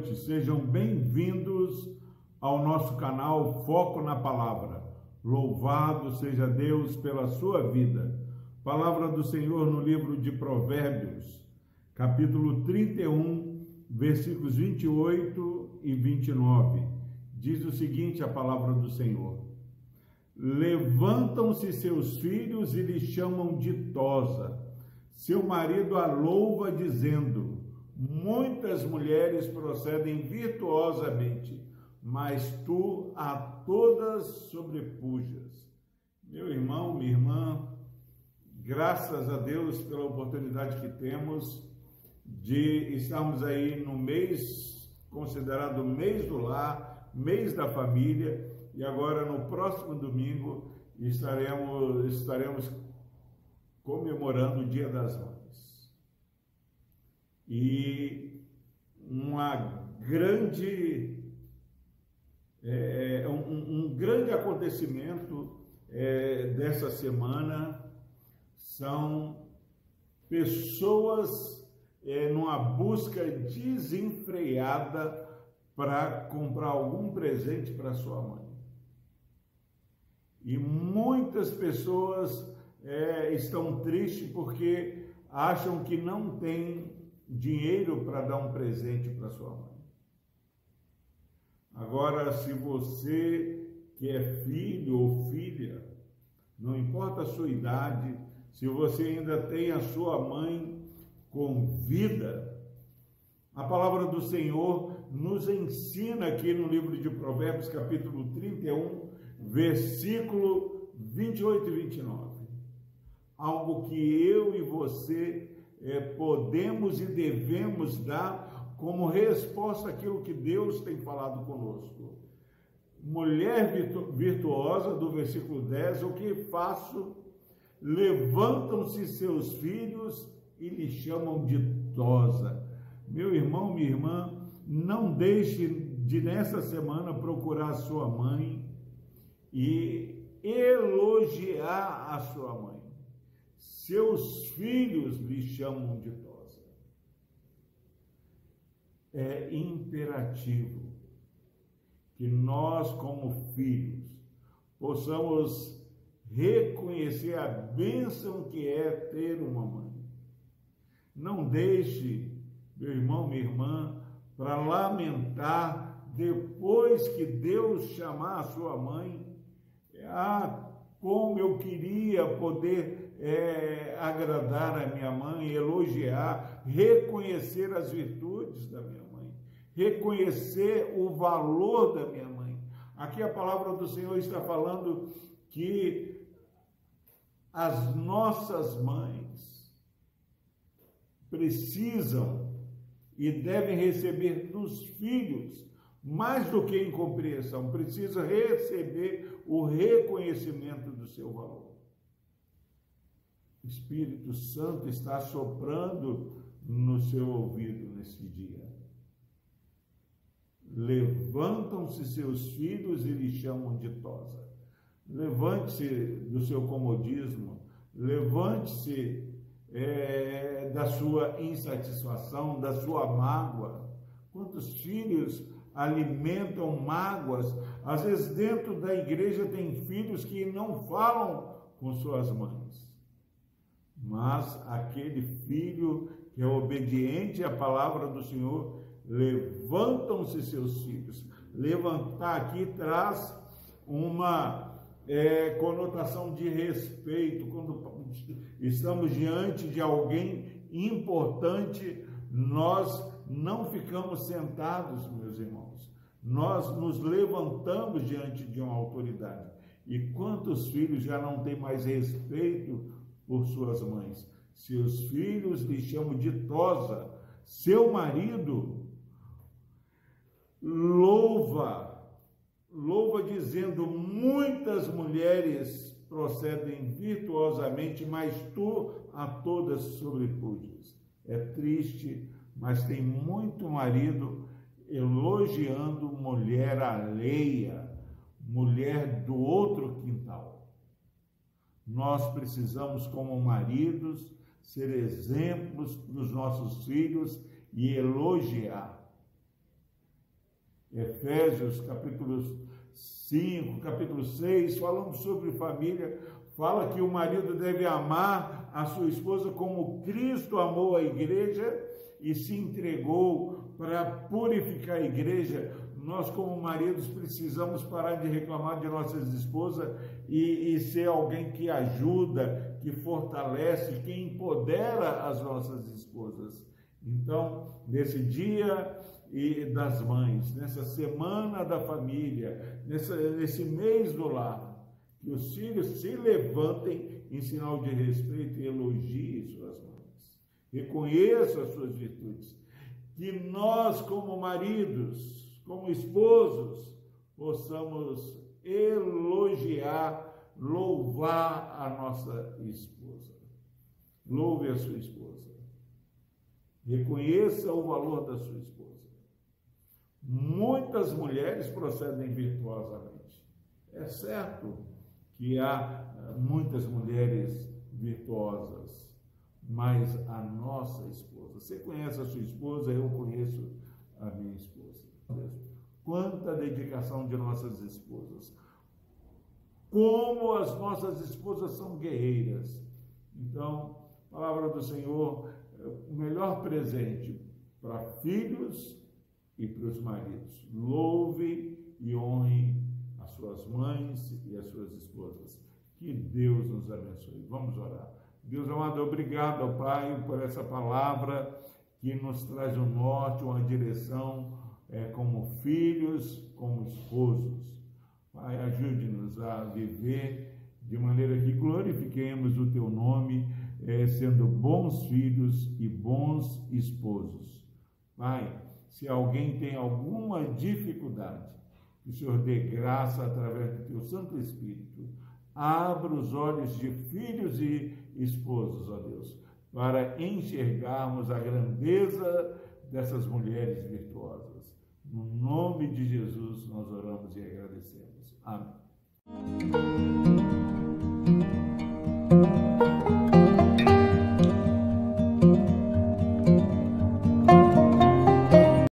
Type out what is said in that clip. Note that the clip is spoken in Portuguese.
noite, sejam bem-vindos ao nosso canal Foco na Palavra. Louvado seja Deus pela sua vida. Palavra do Senhor no livro de Provérbios, capítulo 31, versículos 28 e 29. Diz o seguinte: a palavra do Senhor. Levantam-se seus filhos e lhe chamam de tosa. Seu marido a louva, dizendo: Muitas mulheres procedem virtuosamente, mas tu a todas sobrepujas. Meu irmão, minha irmã, graças a Deus pela oportunidade que temos de estarmos aí no mês considerado mês do lar, mês da família, e agora no próximo domingo estaremos estaremos comemorando o Dia das Mães e uma grande é, um, um, grande acontecimento é, dessa semana são pessoas é, numa busca desenfreada para comprar algum presente para sua mãe. E muitas pessoas é, estão tristes porque acham que não tem dinheiro para dar um presente para sua mãe. Agora, se você que é filho ou filha, não importa a sua idade, se você ainda tem a sua mãe com vida, a palavra do Senhor nos ensina aqui no livro de Provérbios, capítulo 31, versículo 28 e 29. Algo que eu e você é, podemos e devemos dar como resposta àquilo que Deus tem falado conosco. Mulher virtuosa, do versículo 10, o que faço? Levantam-se seus filhos e lhe chamam de tosa. Meu irmão, minha irmã, não deixe de nessa semana procurar sua mãe e elogiar a sua mãe seus filhos lhe chamam de tosa. É imperativo que nós, como filhos, possamos reconhecer a bênção que é ter uma mãe. Não deixe, meu irmão, minha irmã, para lamentar depois que Deus chamar a sua mãe. Ah, como eu queria poder é, agradar a minha mãe, elogiar, reconhecer as virtudes da minha mãe, reconhecer o valor da minha mãe. Aqui a palavra do Senhor está falando que as nossas mães precisam e devem receber dos filhos mais do que em compreensão, precisa receber o reconhecimento do seu valor. Espírito Santo está soprando no seu ouvido nesse dia. Levantam-se seus filhos e lhe chamam de tosa. Levante-se do seu comodismo, levante-se é, da sua insatisfação, da sua mágoa. Quantos filhos alimentam mágoas? Às vezes, dentro da igreja, tem filhos que não falam com suas mães mas aquele filho que é obediente à palavra do Senhor, levantam-se seus filhos. Levantar aqui traz uma é, conotação de respeito. Quando estamos diante de alguém importante, nós não ficamos sentados, meus irmãos. Nós nos levantamos diante de uma autoridade. E quantos filhos já não têm mais respeito por suas mães. Seus filhos lhe chamam de tosa. Seu marido louva, louva dizendo: muitas mulheres procedem virtuosamente, mas tu a todas sobrepujas. É triste, mas tem muito marido elogiando mulher alheia, mulher do outro quintal. Nós precisamos, como maridos, ser exemplos para os nossos filhos e elogiar. Efésios, capítulo 5, capítulo 6, falando sobre família, fala que o marido deve amar a sua esposa como Cristo amou a igreja e se entregou para purificar a igreja. Nós, como maridos, precisamos parar de reclamar de nossas esposas e, e ser alguém que ajuda, que fortalece, que empodera as nossas esposas. Então, nesse dia e das mães, nessa semana da família, nessa, nesse mês do lar, que os filhos se levantem em sinal de respeito e elogiem suas mães, reconheçam as suas virtudes, que nós, como maridos, como esposos, possamos elogiar, louvar a nossa esposa. Louve a sua esposa. Reconheça o valor da sua esposa. Muitas mulheres procedem virtuosamente. É certo que há eh, muitas mulheres virtuosas, mas a nossa esposa, você conhece a sua esposa, eu conheço a minha esposa. Quanta dedicação de nossas esposas. Como as nossas esposas são guerreiras. Então, palavra do Senhor, o melhor presente para filhos e para os maridos. Louve e honre as suas mães e as suas esposas. Que Deus nos abençoe. Vamos orar. Deus amado, obrigado, Pai, por essa palavra que nos traz um norte, uma direção é, como filhos, como esposos. Pai, ajude-nos a viver de maneira que glorifiquemos o Teu nome, é, sendo bons filhos e bons esposos. Pai, se alguém tem alguma dificuldade, que o Senhor dê graça através do teu Santo Espírito. Abra os olhos de filhos e esposos, ó Deus, para enxergarmos a grandeza dessas mulheres virtuosas nome de Jesus nós oramos e agradecemos. Amém.